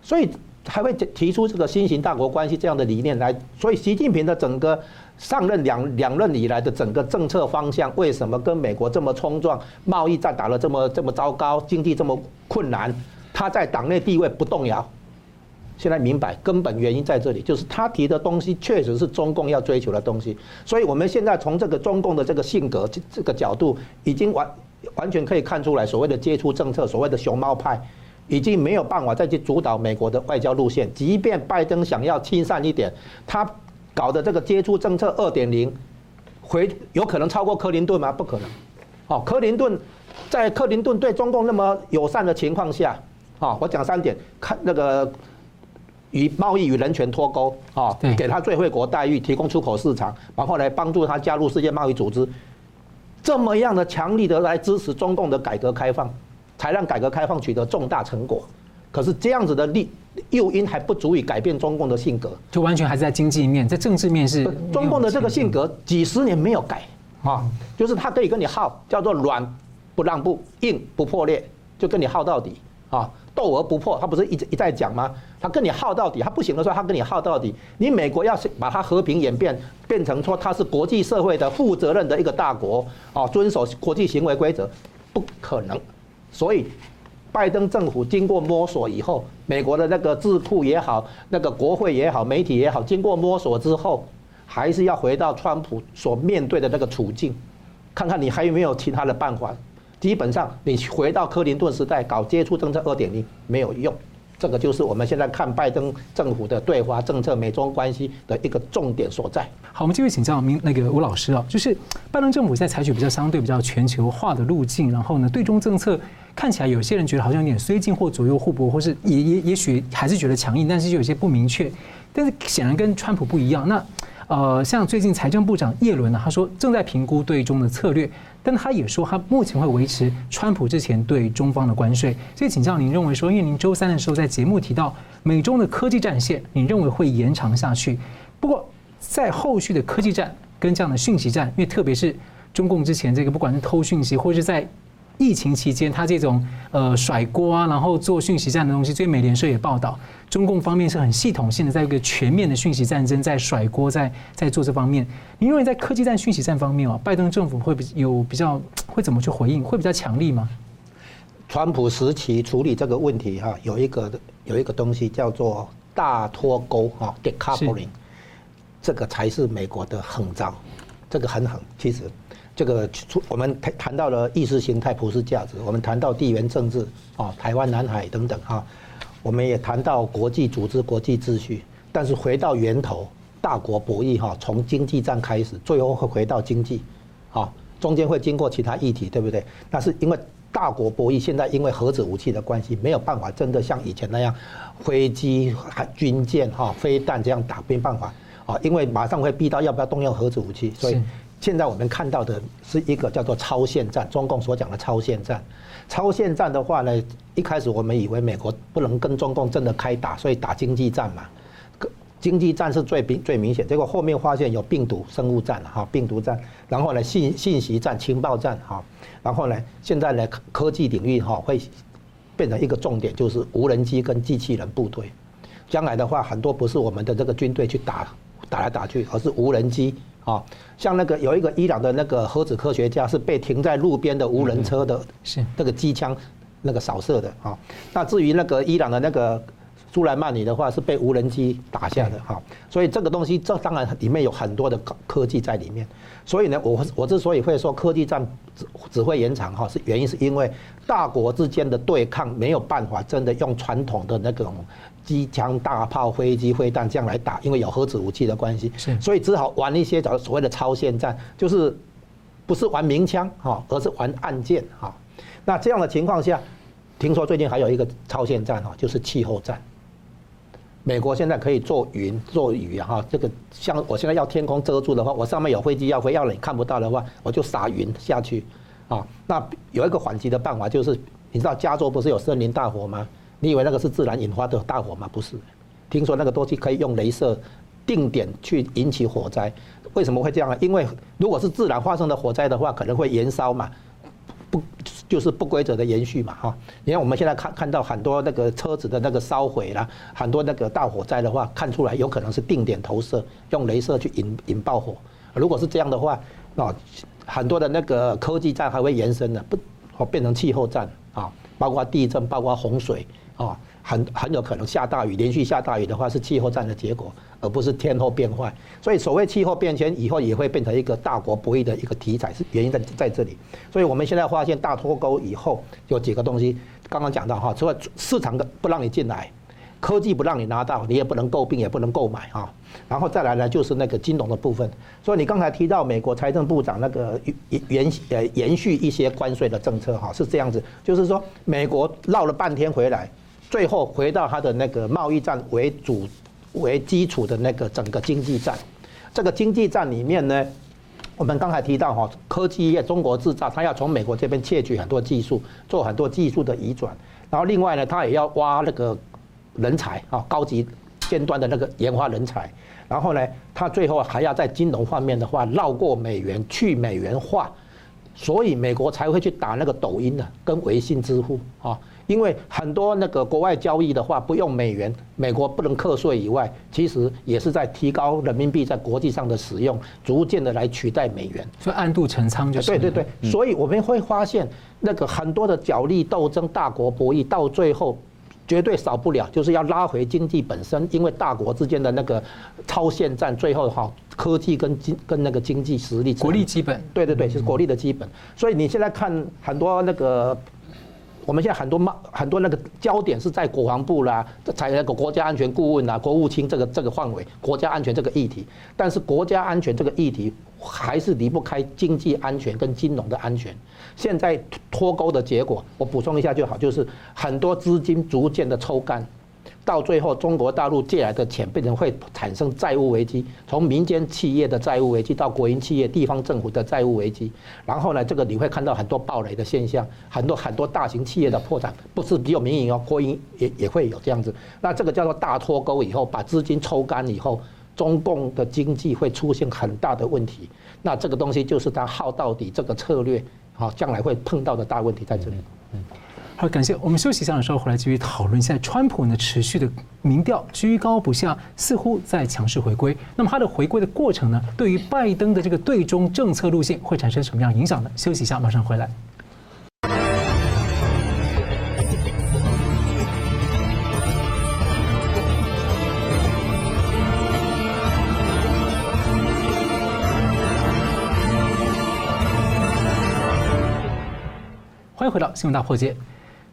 所以还会提出这个新型大国关系这样的理念来。所以，习近平的整个上任两两任以来的整个政策方向，为什么跟美国这么冲撞，贸易战打得这么这么糟糕，经济这么困难，他在党内地位不动摇？现在明白根本原因在这里，就是他提的东西确实是中共要追求的东西，所以我们现在从这个中共的这个性格这个角度，已经完完全可以看出来，所谓的接触政策，所谓的熊猫派，已经没有办法再去主导美国的外交路线。即便拜登想要亲善一点，他搞的这个接触政策二点零，回有可能超过克林顿吗？不可能。哦，克林顿在克林顿对中共那么友善的情况下，啊，我讲三点，看那个。与贸易与人权脱钩啊，给他最惠国待遇，提供出口市场，然后来帮助他加入世界贸易组织，这么样的强力的来支持中共的改革开放，才让改革开放取得重大成果。可是这样子的力诱因还不足以改变中共的性格，就完全还是在经济面，在政治面是中共的这个性格几十年没有改啊，就是他可以跟你耗，叫做软不让步，硬不破裂，就跟你耗到底啊。斗而不破，他不是一直一再讲吗？他跟你耗到底，他不行的时候，他跟你耗到底。你美国要是把它和平演变，变成说它是国际社会的负责任的一个大国，啊，遵守国际行为规则，不可能。所以，拜登政府经过摸索以后，美国的那个智库也好，那个国会也好，媒体也好，经过摸索之后，还是要回到川普所面对的那个处境，看看你还有没有其他的办法。基本上，你回到克林顿时代搞接触政策二点零没有用，这个就是我们现在看拜登政府的对华政策、美中关系的一个重点所在。好，我们继续请教明那个吴老师啊，就是拜登政府在采取比较相对比较全球化的路径，然后呢，对中政策看起来有些人觉得好像有点绥靖或左右互搏，或是也也 也许还是觉得强硬，但是就有些不明确。但是显然跟川普不一样。那呃，像最近财政部长叶伦呢，他说正在评估对中的策略。但他也说，他目前会维持川普之前对中方的关税。所以，请教您认为说，因为您周三的时候在节目提到美中的科技战线，你认为会延长下去？不过，在后续的科技战跟这样的讯息战，因为特别是中共之前这个不管是偷讯息，或是在疫情期间他这种呃甩锅啊，然后做讯息战的东西，所以美联社也报道。中共方面是很系统性的，在一个全面的讯息战争，在甩锅，在在做这方面。你认为在科技战、讯息战方面哦，拜登政府会比有比较会怎么去回应？会比较强力吗？川普时期处理这个问题哈，有一个有一个东西叫做大脱钩啊，decoupling，这个才是美国的狠招，这个很狠。其实这个我们谈到了意识形态、普世价值，我们谈到地缘政治啊，台湾、南海等等哈。我们也谈到国际组织、国际秩序，但是回到源头，大国博弈哈，从经济战开始，最后会回到经济，啊，中间会经过其他议题，对不对？但是因为大国博弈，现在因为核子武器的关系，没有办法真的像以前那样，飞机、军舰、哈飞弹这样打，没办法啊，因为马上会逼到要不要动用核子武器，所以现在我们看到的是一个叫做超限战，中共所讲的超限战。超限战的话呢，一开始我们以为美国不能跟中共真的开打，所以打经济战嘛。经济战是最明最明显，结果后面发现有病毒、生物战哈，病毒战，然后呢信信息战、情报战哈，然后呢现在呢科技领域哈会变成一个重点，就是无人机跟机器人部队。将来的话，很多不是我们的这个军队去打打来打去，而是无人机啊，像那个有一个伊朗的那个核子科学家是被停在路边的无人车的是那个机枪那个扫射的啊。那至于那个伊朗的那个。苏莱曼尼的话是被无人机打下的哈，所以这个东西这当然里面有很多的科技在里面。所以呢，我我之所以会说科技战只只会延长哈，是原因是因为大国之间的对抗没有办法真的用传统的那种机枪、大炮、飞机、飞弹这样来打，因为有核子武器的关系，所以只好玩一些叫所谓的超限战，就是不是玩明枪哈，而是玩暗箭哈。那这样的情况下，听说最近还有一个超限战哈，就是气候战。美国现在可以做云做雨哈，这个像我现在要天空遮住的话，我上面有飞机要飞，要你看不到的话，我就撒云下去，啊，那有一个缓急的办法，就是你知道加州不是有森林大火吗？你以为那个是自然引发的大火吗？不是，听说那个东西可以用镭射定点去引起火灾，为什么会这样呢？因为如果是自然发生的火灾的话，可能会延烧嘛。不就是不规则的延续嘛哈？你看我们现在看看到很多那个车子的那个烧毁了，很多那个大火灾的话，看出来有可能是定点投射，用镭射去引引爆火。如果是这样的话，那很多的那个科技战还会延伸的，不变成气候战啊，包括地震，包括洪水啊。很很有可能下大雨，连续下大雨的话是气候战的结果，而不是天候变坏。所以所谓气候变迁以后也会变成一个大国博弈的一个题材，是原因在在这里。所以我们现在发现大脱钩以后有几个东西，刚刚讲到哈，除了市场的不让你进来，科技不让你拿到，你也不能购并，也不能购买哈。然后再来呢，就是那个金融的部分。所以你刚才提到美国财政部长那个延延呃延续一些关税的政策哈，是这样子，就是说美国绕了半天回来。最后回到他的那个贸易战为主为基础的那个整个经济战，这个经济战里面呢，我们刚才提到哈，科技业中国制造，他要从美国这边窃取很多技术，做很多技术的移转，然后另外呢，他也要挖那个人才啊，高级尖端的那个研发人才，然后呢，他最后还要在金融方面的话绕过美元去美元化，所以美国才会去打那个抖音的跟微信支付啊。因为很多那个国外交易的话不用美元，美国不能课税以外，其实也是在提高人民币在国际上的使用，逐渐的来取代美元。所以暗度陈仓就是。对对对，所以我们会发现那个很多的角力斗争、大国博弈，到最后绝对少不了就是要拉回经济本身，因为大国之间的那个超限战，最后哈科技跟经跟那个经济实力、国力基本。对对对，就是国力的基本。所以你现在看很多那个。我们现在很多嘛，很多那个焦点是在国防部啦，在那个国家安全顾问啦、国务卿这个这个范围，国家安全这个议题。但是国家安全这个议题还是离不开经济安全跟金融的安全。现在脱钩的结果，我补充一下就好，就是很多资金逐渐的抽干。到最后，中国大陆借来的钱变成会产生债务危机，从民间企业的债务危机到国营企业、地方政府的债务危机，然后呢，这个你会看到很多暴雷的现象，很多很多大型企业的破产，不是只有民营哦，国营也也会有这样子。那这个叫做大脱钩以后，把资金抽干以后，中共的经济会出现很大的问题。那这个东西就是他耗到底这个策略，好，将来会碰到的大问题在这里。嗯。好，感谢。我们休息一下的时候回来继续讨论。现在川普呢持续的民调居高不下，似乎在强势回归。那么他的回归的过程呢，对于拜登的这个对中政策路线会产生什么样影响呢？休息一下，马上回来。欢迎回到新闻大破解。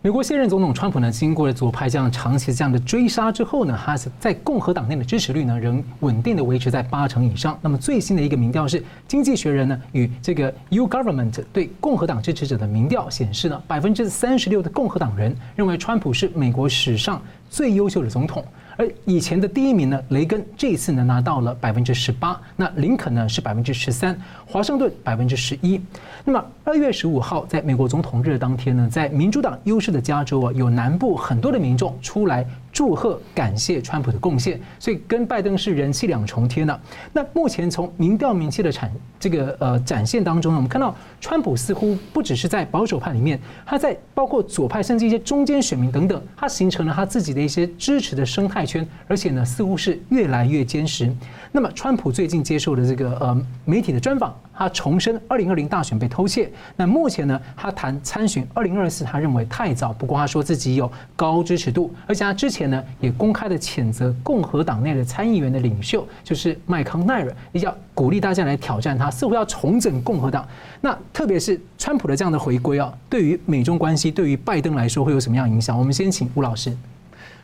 美国现任总统川普呢，经过了左派这样长期这样的追杀之后呢，他在共和党内的支持率呢，仍稳定的维持在八成以上。那么最新的一个民调是，《经济学人》呢与这个 U Government 对共和党支持者的民调显示呢，百分之三十六的共和党人认为川普是美国史上最优秀的总统。而以前的第一名呢，雷根这一次呢拿到了百分之十八，那林肯呢是百分之十三，华盛顿百分之十一。那么二月十五号，在美国总统日当天呢，在民主党优势的加州啊，有南部很多的民众出来祝贺、感谢川普的贡献，所以跟拜登是人气两重天呢。那目前从民调名气的产这个呃展现当中呢，我们看到川普似乎不只是在保守派里面，他在包括左派甚至一些中间选民等等，他形成了他自己的一些支持的生态圈，而且呢似乎是越来越坚实。那么川普最近接受的这个呃媒体的专访。他重申二零二零大选被偷窃。那目前呢，他谈参选二零二四，他认为太早。不过他说自己有高支持度，而且他之前呢也公开的谴责共和党内的参议员的领袖，就是麦康奈尔，也要鼓励大家来挑战他，似乎要重整共和党。那特别是川普的这样的回归啊，对于美中关系，对于拜登来说会有什么样影响？我们先请吴老师。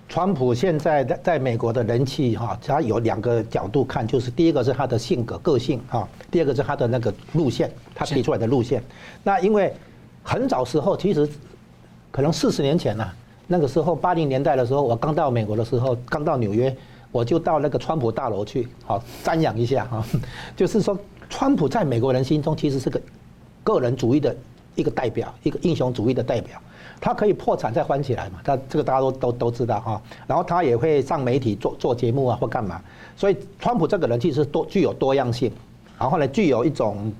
川普现在在在美国的人气哈，他有两个角度看，就是第一个是他的性格个性哈，第二个是他的那个路线，他提出来的路线。那因为很早时候，其实可能四十年前呐，那个时候八零年代的时候，我刚到美国的时候，刚到纽约，我就到那个川普大楼去，好瞻仰一下哈。就是说，川普在美国人心中其实是个个人主义的一个代表，一个英雄主义的代表。他可以破产再翻起来嘛？他这个大家都都都知道哈。然后他也会上媒体做做节目啊，或干嘛。所以川普这个人其实多具有多样性，然后呢，具有一种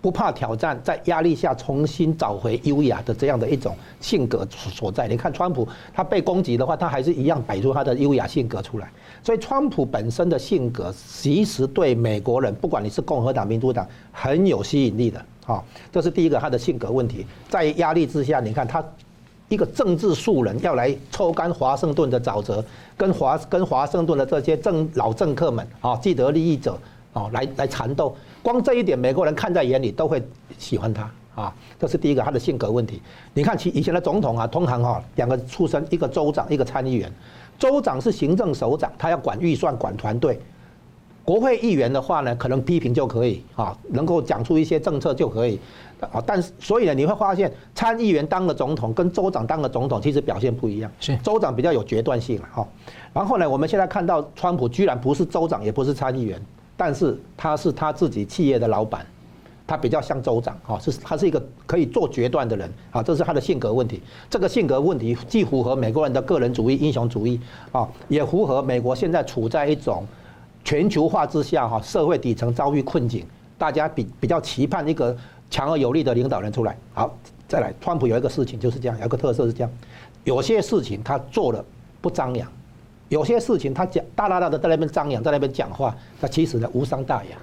不怕挑战，在压力下重新找回优雅的这样的一种性格所在。你看川普，他被攻击的话，他还是一样摆出他的优雅性格出来。所以川普本身的性格，其实对美国人，不管你是共和党、民主党，很有吸引力的。好，这是第一个他的性格问题。在压力之下，你看他。一个政治素人要来抽干华盛顿的沼泽，跟华跟华盛顿的这些政老政客们啊，既得利益者啊，来来缠斗，光这一点美国人看在眼里，都会喜欢他啊。这是第一个他的性格问题。你看其以前的总统啊，通常哈两个出身，一个州长，一个参议员。州长是行政首长，他要管预算、管团队。国会议员的话呢，可能批评就可以啊，能够讲出一些政策就可以啊。但是所以呢，你会发现参议员当了总统，跟州长当了总统，其实表现不一样。是州长比较有决断性了哈。然后呢，我们现在看到川普居然不是州长，也不是参议员，但是他是他自己企业的老板，他比较像州长哈，是他是一个可以做决断的人啊。这是他的性格问题。这个性格问题既符合美国人的个人主义、英雄主义啊，也符合美国现在处在一种。全球化之下，哈，社会底层遭遇困境，大家比比较期盼一个强而有力的领导人出来。好，再来，川普有一个事情就是这样，有一个特色是这样，有些事情他做的不张扬，有些事情他讲大大大的在那边张扬，在那边讲话，他其实呢无伤大雅，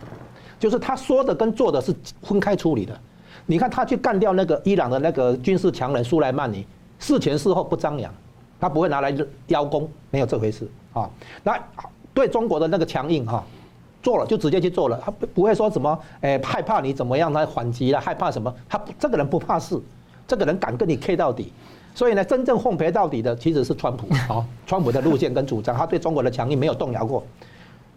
就是他说的跟做的是分开处理的。你看他去干掉那个伊朗的那个军事强人苏莱曼尼，事前事后不张扬，他不会拿来邀功，没有这回事啊。那。对中国的那个强硬哈，做了就直接去做了，他不不会说什么，诶害怕你怎么样，他反击了，害怕什么？他这个人不怕事，这个人敢跟你 K 到底，所以呢，真正奉陪到底的其实是川普啊，川普的路线跟主张，他对中国的强硬没有动摇过，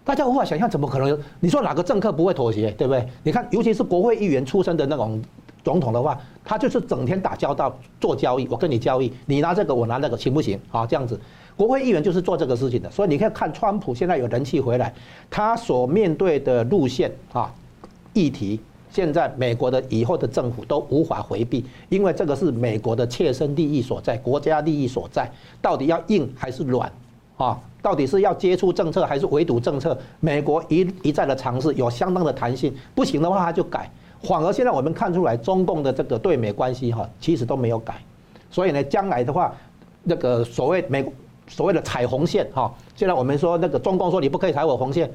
大家无法想象怎么可能？你说哪个政客不会妥协，对不对？你看，尤其是国会议员出身的那种总统的话，他就是整天打交道做交易，我跟你交易，你拿这个我拿那个，行不行？啊，这样子。国会议员就是做这个事情的，所以你可以看川普现在有人气回来，他所面对的路线啊议题，现在美国的以后的政府都无法回避，因为这个是美国的切身利益所在，国家利益所在，到底要硬还是软啊？到底是要接触政策还是围堵政策？美国一一再的尝试，有相当的弹性，不行的话他就改。反而现在我们看出来，中共的这个对美关系哈，其实都没有改，所以呢，将来的话，那个所谓美。所谓的踩红线哈，现在我们说那个中共说你不可以踩我红线，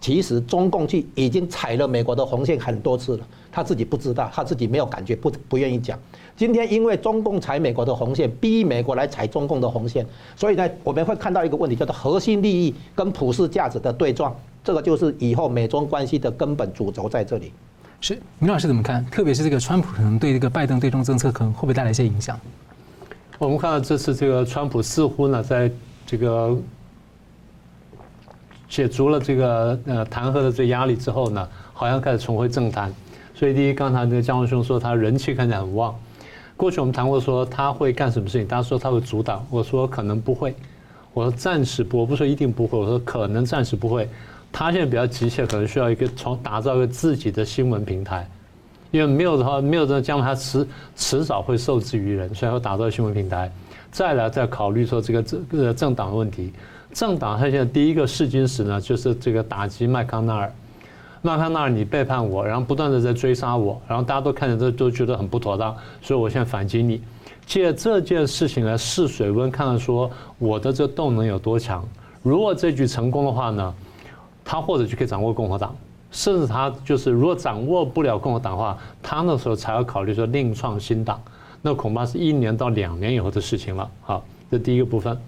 其实中共去已经踩了美国的红线很多次了，他自己不知道，他自己没有感觉，不不愿意讲。今天因为中共踩美国的红线，逼美国来踩中共的红线，所以呢，我们会看到一个问题，叫做核心利益跟普世价值的对撞，这个就是以后美中关系的根本主轴在这里。是，明老师怎么看？特别是这个川普可能对这个拜登对中政策可能会不会带来一些影响？我们看到这次这个川普似乎呢，在这个解除了这个呃弹劾的这压力之后呢，好像开始重回政坛。所以第一，刚才那个江文兄说他人气看起来很旺。过去我们谈过说他会干什么事情，大家说他会阻挡，我说可能不会。我说暂时不，我不说一定不会，我说可能暂时不会。他现在比较急切，可能需要一个从打造一个自己的新闻平台，因为没有的话，没有的将来他迟迟早会受制于人，所以要打造新闻平台。再来再考虑说这个政呃政党的问题，政党他现在第一个试金石呢，就是这个打击麦康奈尔。麦康奈尔你背叛我，然后不断的在追杀我，然后大家都看着这都觉得很不妥当，所以我现在反击你，借这件事情来试水温，看看说我的这动能有多强。如果这局成功的话呢，他或者就可以掌握共和党，甚至他就是如果掌握不了共和党的话，他那时候才要考虑说另创新党。那恐怕是一年到两年以后的事情了。好，这第一个部分。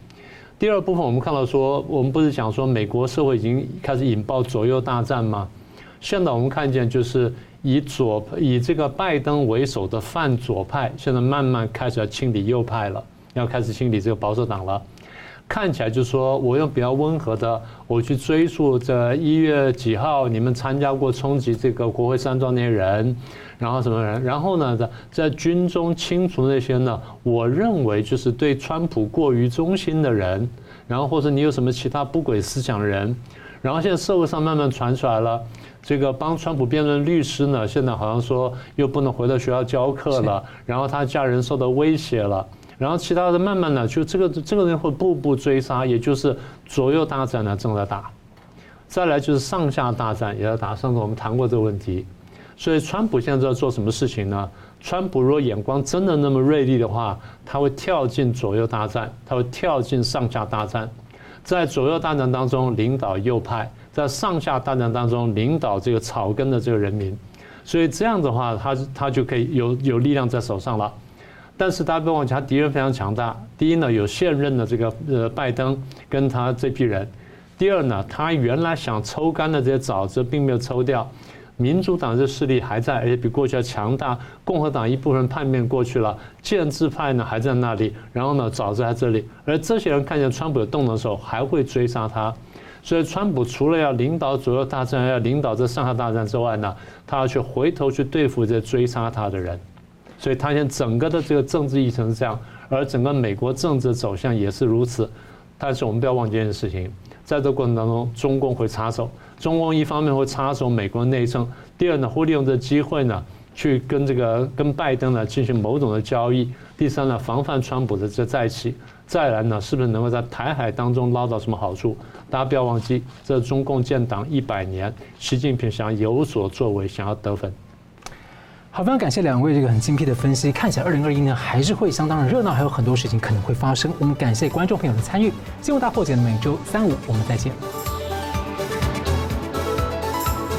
第二部分，我们看到说，我们不是讲说美国社会已经开始引爆左右大战吗？现在我们看见就是以左以这个拜登为首的泛左派，现在慢慢开始要清理右派了，要开始清理这个保守党了。看起来就是说我用比较温和的，我去追溯这一月几号你们参加过冲击这个国会山庄那些人。然后什么人？然后呢，在在军中清除那些呢？我认为就是对川普过于忠心的人，然后或者你有什么其他不轨思想的人。然后现在社会上慢慢传出来了，这个帮川普辩论律师呢，现在好像说又不能回到学校教课了，然后他家人受到威胁了，然后其他的慢慢的就这个这个人会步步追杀，也就是左右大战呢正在打，再来就是上下大战也在打。上次我们谈过这个问题。所以，川普现在在做什么事情呢？川普如果眼光真的那么锐利的话，他会跳进左右大战，他会跳进上下大战，在左右大战当中领导右派，在上下大战当中领导这个草根的这个人民。所以这样的话，他他就可以有有力量在手上了。但是大家不要忘记，他敌人非常强大。第一呢，有现任的这个呃拜登跟他这批人；第二呢，他原来想抽干的这些沼泽并没有抽掉。民主党这势力还在，而且比过去要强大。共和党一部分叛变过去了，建制派呢还在那里，然后呢，沼泽在这里。而这些人看见川普有动的时候，还会追杀他。所以，川普除了要领导左右大战，要领导这上下大战之外呢，他要去回头去对付这追杀他的人。所以他现在整个的这个政治议程是这样，而整个美国政治走向也是如此。但是我们不要忘记一件事情，在这过程当中，中共会插手。中共一方面会插手美国内政，第二呢，会利用这机会呢，去跟这个跟拜登呢进行某种的交易。第三呢，防范川普的这再起。再来呢，是不是能够在台海当中捞到什么好处？大家不要忘记，这中共建党一百年，习近平想有所作为，想要得分。好，非常感谢两位这个很精辟的分析。看起来二零二一年还是会相当的热闹，还有很多事情可能会发生。我们感谢观众朋友的参与。新闻大破解的每周三五，我们再见。